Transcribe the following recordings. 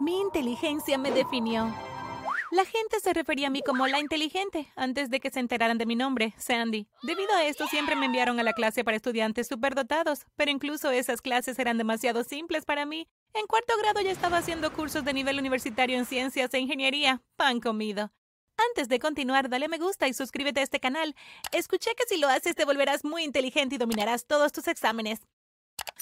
Mi inteligencia me definió. La gente se refería a mí como la inteligente antes de que se enteraran de mi nombre, Sandy. Debido a esto, siempre me enviaron a la clase para estudiantes superdotados, pero incluso esas clases eran demasiado simples para mí. En cuarto grado ya estaba haciendo cursos de nivel universitario en ciencias e ingeniería. Pan comido. Antes de continuar, dale me gusta y suscríbete a este canal. Escuché que si lo haces te volverás muy inteligente y dominarás todos tus exámenes.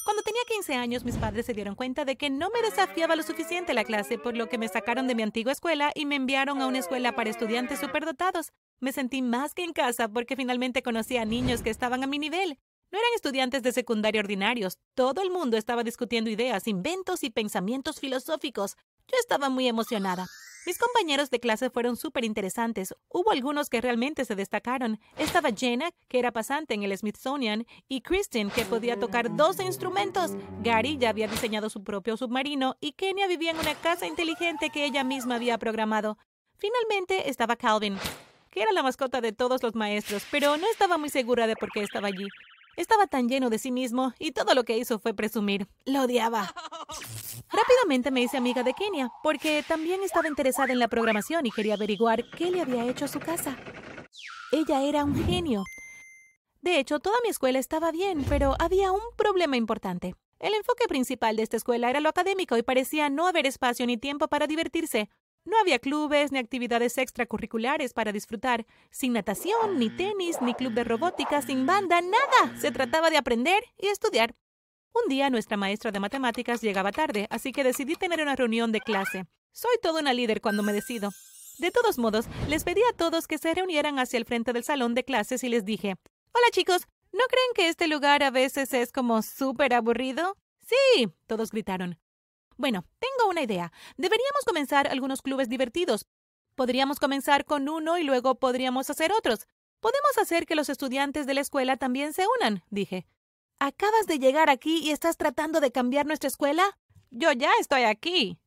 Cuando tenía 15 años, mis padres se dieron cuenta de que no me desafiaba lo suficiente la clase, por lo que me sacaron de mi antigua escuela y me enviaron a una escuela para estudiantes superdotados. Me sentí más que en casa porque finalmente conocí a niños que estaban a mi nivel. No eran estudiantes de secundaria ordinarios. Todo el mundo estaba discutiendo ideas, inventos y pensamientos filosóficos. Yo estaba muy emocionada. Mis compañeros de clase fueron súper interesantes. Hubo algunos que realmente se destacaron. Estaba Jenna, que era pasante en el Smithsonian, y Kristen, que podía tocar 12 instrumentos. Gary ya había diseñado su propio submarino y Kenya vivía en una casa inteligente que ella misma había programado. Finalmente estaba Calvin, que era la mascota de todos los maestros, pero no estaba muy segura de por qué estaba allí. Estaba tan lleno de sí mismo y todo lo que hizo fue presumir. Lo odiaba. Rápidamente me hice amiga de Kenia, porque también estaba interesada en la programación y quería averiguar qué le había hecho a su casa. Ella era un genio. De hecho, toda mi escuela estaba bien, pero había un problema importante. El enfoque principal de esta escuela era lo académico y parecía no haber espacio ni tiempo para divertirse. No había clubes ni actividades extracurriculares para disfrutar, sin natación, ni tenis, ni club de robótica, sin banda, nada. Se trataba de aprender y estudiar. Un día nuestra maestra de matemáticas llegaba tarde, así que decidí tener una reunión de clase. Soy toda una líder cuando me decido. De todos modos, les pedí a todos que se reunieran hacia el frente del salón de clases y les dije, Hola chicos, ¿no creen que este lugar a veces es como súper aburrido? Sí, todos gritaron. Bueno, tengo una idea. Deberíamos comenzar algunos clubes divertidos. Podríamos comenzar con uno y luego podríamos hacer otros. Podemos hacer que los estudiantes de la escuela también se unan, dije. ¿Acabas de llegar aquí y estás tratando de cambiar nuestra escuela? Yo ya estoy aquí.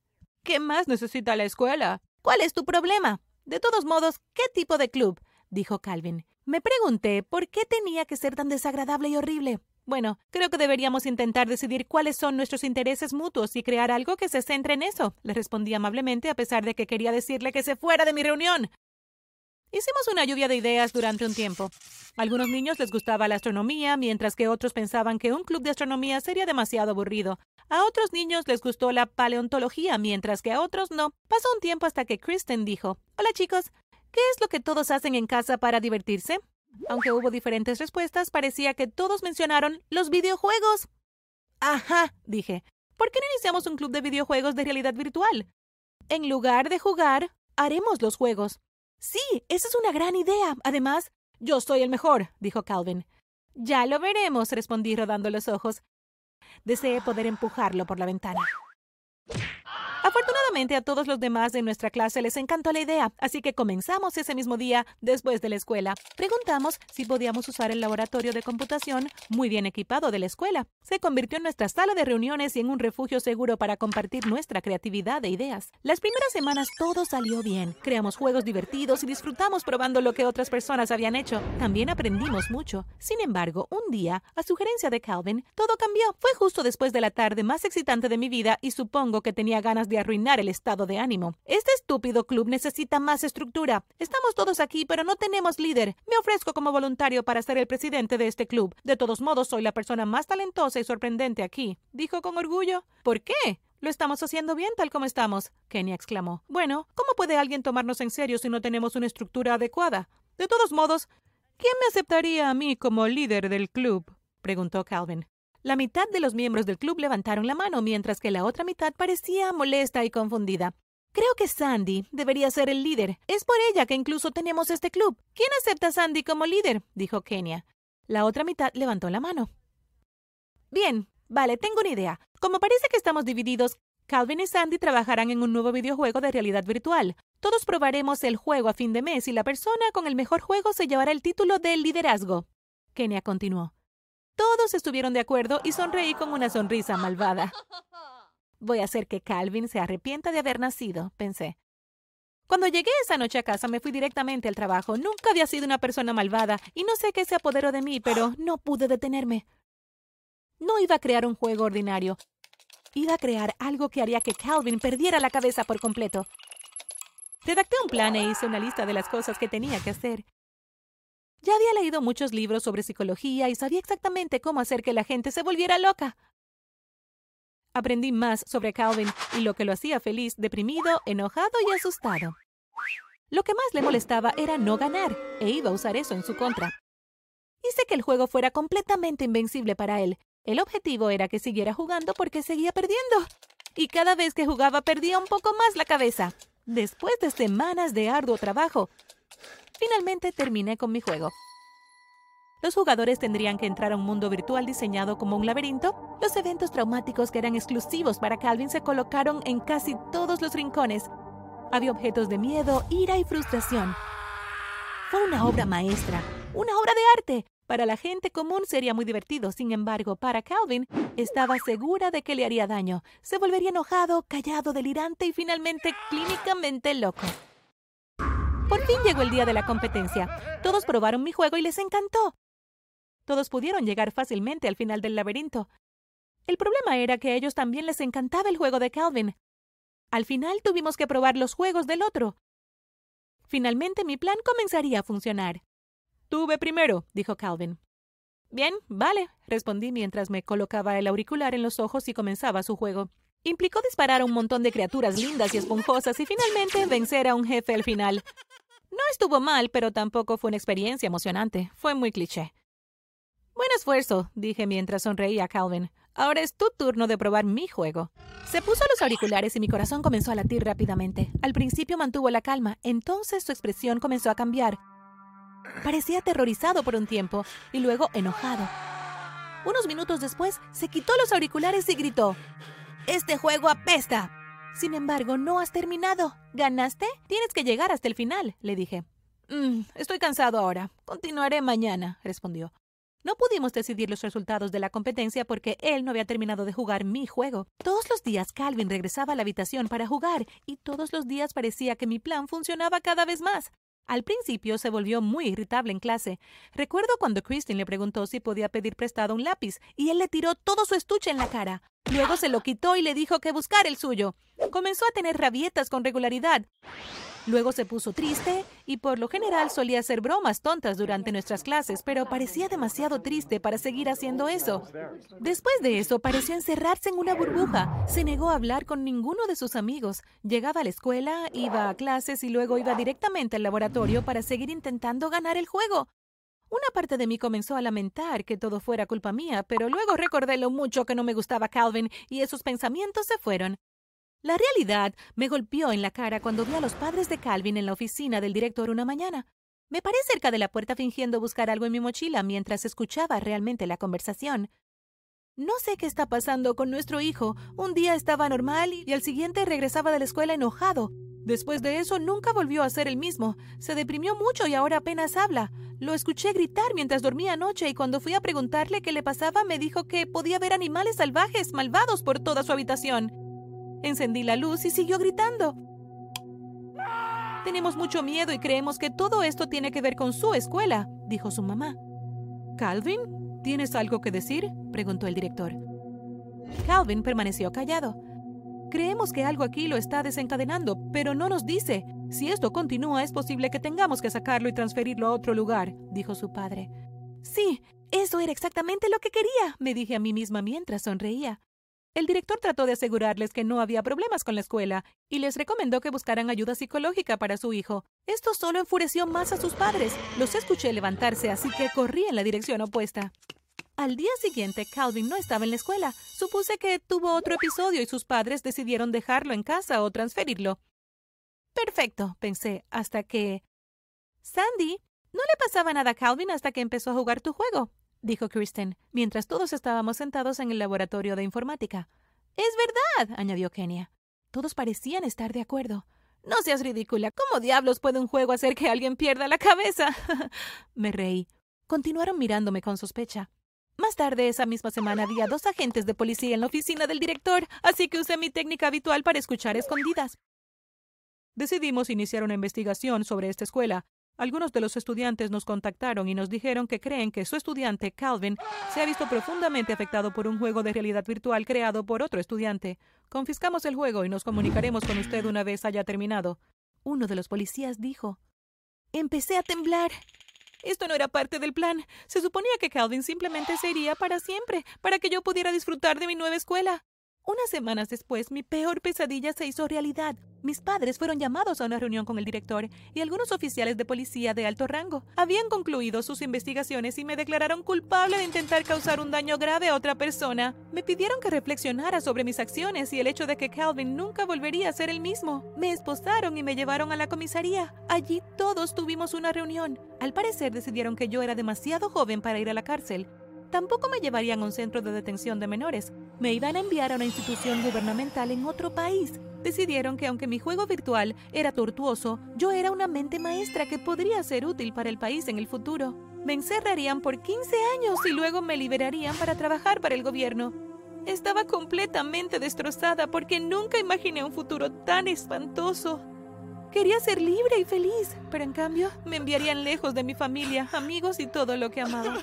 ¿Qué más necesita la escuela? ¿Cuál es tu problema? De todos modos, ¿qué tipo de club? dijo Calvin. Me pregunté por qué tenía que ser tan desagradable y horrible. Bueno, creo que deberíamos intentar decidir cuáles son nuestros intereses mutuos y crear algo que se centre en eso, le respondí amablemente a pesar de que quería decirle que se fuera de mi reunión. Hicimos una lluvia de ideas durante un tiempo. A algunos niños les gustaba la astronomía, mientras que otros pensaban que un club de astronomía sería demasiado aburrido. A otros niños les gustó la paleontología, mientras que a otros no. Pasó un tiempo hasta que Kristen dijo, Hola chicos, ¿qué es lo que todos hacen en casa para divertirse? Aunque hubo diferentes respuestas, parecía que todos mencionaron los videojuegos. Ajá, dije. ¿Por qué no iniciamos un club de videojuegos de realidad virtual? En lugar de jugar, haremos los juegos. Sí, esa es una gran idea. Además, yo soy el mejor, dijo Calvin. Ya lo veremos, respondí rodando los ojos. Deseé poder empujarlo por la ventana. Afortunadamente a todos los demás de nuestra clase les encantó la idea, así que comenzamos ese mismo día después de la escuela. Preguntamos si podíamos usar el laboratorio de computación muy bien equipado de la escuela. Se convirtió en nuestra sala de reuniones y en un refugio seguro para compartir nuestra creatividad e ideas. Las primeras semanas todo salió bien. Creamos juegos divertidos y disfrutamos probando lo que otras personas habían hecho. También aprendimos mucho. Sin embargo, un día, a sugerencia de Calvin, todo cambió. Fue justo después de la tarde más excitante de mi vida y supongo que tenía ganas de arruinar el estado de ánimo. Este estúpido club necesita más estructura. Estamos todos aquí, pero no tenemos líder. Me ofrezco como voluntario para ser el presidente de este club. De todos modos, soy la persona más talentosa y sorprendente aquí, dijo con orgullo. ¿Por qué? Lo estamos haciendo bien tal como estamos, Kenny exclamó. Bueno, ¿cómo puede alguien tomarnos en serio si no tenemos una estructura adecuada? De todos modos, ¿quién me aceptaría a mí como líder del club? preguntó Calvin. La mitad de los miembros del club levantaron la mano, mientras que la otra mitad parecía molesta y confundida. Creo que Sandy debería ser el líder. Es por ella que incluso tenemos este club. ¿Quién acepta a Sandy como líder? dijo Kenia. La otra mitad levantó la mano. Bien, vale, tengo una idea. Como parece que estamos divididos, Calvin y Sandy trabajarán en un nuevo videojuego de realidad virtual. Todos probaremos el juego a fin de mes y la persona con el mejor juego se llevará el título de liderazgo. Kenia continuó. Todos estuvieron de acuerdo y sonreí con una sonrisa malvada. Voy a hacer que Calvin se arrepienta de haber nacido, pensé. Cuando llegué esa noche a casa me fui directamente al trabajo. Nunca había sido una persona malvada y no sé qué se apoderó de mí, pero no pude detenerme. No iba a crear un juego ordinario. Iba a crear algo que haría que Calvin perdiera la cabeza por completo. Redacté un plan e hice una lista de las cosas que tenía que hacer. Ya había leído muchos libros sobre psicología y sabía exactamente cómo hacer que la gente se volviera loca. Aprendí más sobre Calvin y lo que lo hacía feliz, deprimido, enojado y asustado. Lo que más le molestaba era no ganar, e iba a usar eso en su contra. Hice que el juego fuera completamente invencible para él. El objetivo era que siguiera jugando porque seguía perdiendo. Y cada vez que jugaba perdía un poco más la cabeza. Después de semanas de arduo trabajo, finalmente terminé con mi juego. Los jugadores tendrían que entrar a un mundo virtual diseñado como un laberinto. Los eventos traumáticos que eran exclusivos para Calvin se colocaron en casi todos los rincones. Había objetos de miedo, ira y frustración. Fue una obra maestra, una obra de arte. Para la gente común sería muy divertido, sin embargo, para Calvin estaba segura de que le haría daño. Se volvería enojado, callado, delirante y finalmente clínicamente loco. Por fin llegó el día de la competencia. Todos probaron mi juego y les encantó. Todos pudieron llegar fácilmente al final del laberinto. El problema era que a ellos también les encantaba el juego de Calvin. Al final tuvimos que probar los juegos del otro. Finalmente mi plan comenzaría a funcionar. Tuve primero, dijo Calvin. Bien, vale, respondí mientras me colocaba el auricular en los ojos y comenzaba su juego. Implicó disparar a un montón de criaturas lindas y esponjosas y finalmente vencer a un jefe al final. No estuvo mal, pero tampoco fue una experiencia emocionante. Fue muy cliché. Buen esfuerzo, dije mientras sonreía a Calvin. Ahora es tu turno de probar mi juego. Se puso los auriculares y mi corazón comenzó a latir rápidamente. Al principio mantuvo la calma, entonces su expresión comenzó a cambiar. Parecía aterrorizado por un tiempo y luego enojado. Unos minutos después, se quitó los auriculares y gritó, Este juego apesta. Sin embargo, no has terminado. ¿Ganaste? Tienes que llegar hasta el final, le dije. Mm, estoy cansado ahora. Continuaré mañana, respondió. No pudimos decidir los resultados de la competencia porque él no había terminado de jugar mi juego. Todos los días Calvin regresaba a la habitación para jugar y todos los días parecía que mi plan funcionaba cada vez más. Al principio se volvió muy irritable en clase. Recuerdo cuando Christine le preguntó si podía pedir prestado un lápiz y él le tiró todo su estuche en la cara. Luego se lo quitó y le dijo que buscara el suyo. Comenzó a tener rabietas con regularidad. Luego se puso triste y por lo general solía hacer bromas tontas durante nuestras clases, pero parecía demasiado triste para seguir haciendo eso. Después de eso, pareció encerrarse en una burbuja. Se negó a hablar con ninguno de sus amigos. Llegaba a la escuela, iba a clases y luego iba directamente al laboratorio para seguir intentando ganar el juego. Una parte de mí comenzó a lamentar que todo fuera culpa mía, pero luego recordé lo mucho que no me gustaba Calvin y esos pensamientos se fueron. La realidad me golpeó en la cara cuando vi a los padres de Calvin en la oficina del director una mañana. Me paré cerca de la puerta fingiendo buscar algo en mi mochila mientras escuchaba realmente la conversación. No sé qué está pasando con nuestro hijo. Un día estaba normal y al siguiente regresaba de la escuela enojado. Después de eso nunca volvió a ser el mismo. Se deprimió mucho y ahora apenas habla. Lo escuché gritar mientras dormía anoche y cuando fui a preguntarle qué le pasaba me dijo que podía ver animales salvajes malvados por toda su habitación. Encendí la luz y siguió gritando. Tenemos mucho miedo y creemos que todo esto tiene que ver con su escuela, dijo su mamá. Calvin, ¿tienes algo que decir? preguntó el director. Calvin permaneció callado. Creemos que algo aquí lo está desencadenando, pero no nos dice. Si esto continúa, es posible que tengamos que sacarlo y transferirlo a otro lugar, dijo su padre. Sí, eso era exactamente lo que quería, me dije a mí misma mientras sonreía. El director trató de asegurarles que no había problemas con la escuela y les recomendó que buscaran ayuda psicológica para su hijo. Esto solo enfureció más a sus padres. Los escuché levantarse, así que corrí en la dirección opuesta. Al día siguiente, Calvin no estaba en la escuela. Supuse que tuvo otro episodio y sus padres decidieron dejarlo en casa o transferirlo. Perfecto, pensé, hasta que... Sandy, no le pasaba nada a Calvin hasta que empezó a jugar tu juego dijo Kristen, mientras todos estábamos sentados en el laboratorio de informática. Es verdad, añadió Kenia. Todos parecían estar de acuerdo. No seas ridícula. ¿Cómo diablos puede un juego hacer que alguien pierda la cabeza? Me reí. Continuaron mirándome con sospecha. Más tarde esa misma semana había dos agentes de policía en la oficina del director, así que usé mi técnica habitual para escuchar escondidas. Decidimos iniciar una investigación sobre esta escuela, Algunos de los estudiantes nos contactaron y nos dijeron que creen que su estudiante, Calvin, se ha visto profundamente afectado por un juego de realidad virtual creado por otro estudiante. Confiscamos el juego y nos comunicaremos con usted una vez haya terminado. Uno de los policías dijo. Empecé a temblar. Esto no era parte del plan. Se suponía que Calvin simplemente se iría para siempre, para que yo pudiera disfrutar de mi nueva escuela. Unas semanas después, mi peor pesadilla se hizo realidad. Mis padres fueron llamados a una reunión con el director y algunos oficiales de policía de alto rango. Habían concluido sus investigaciones y me declararon culpable de intentar causar un daño grave a otra persona. Me pidieron que reflexionara sobre mis acciones y el hecho de que Calvin nunca volvería a ser el mismo. Me esposaron y me llevaron a la comisaría. Allí todos tuvimos una reunión. Al parecer decidieron que yo era demasiado joven para ir a la cárcel Tampoco me llevarían a un centro de detención de menores. Me iban a enviar a una institución gubernamental en otro país. Decidieron que aunque mi juego virtual era tortuoso, yo era una mente maestra que podría ser útil para el país en el futuro. Me encerrarían por 15 años y luego me liberarían para trabajar para el gobierno. Estaba completamente destrozada porque nunca imaginé un futuro tan espantoso. Quería ser libre y feliz, pero en cambio me enviarían lejos de mi familia, amigos y todo lo que amaba.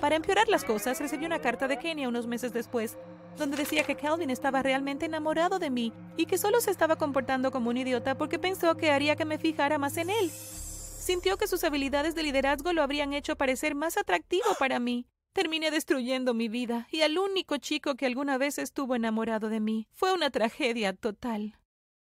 Para empeorar las cosas, recibí una carta de Kenia unos meses después, donde decía que Calvin estaba realmente enamorado de mí y que solo se estaba comportando como un idiota porque pensó que haría que me fijara más en él. Sintió que sus habilidades de liderazgo lo habrían hecho parecer más atractivo para mí. Terminé destruyendo mi vida y al único chico que alguna vez estuvo enamorado de mí. Fue una tragedia total.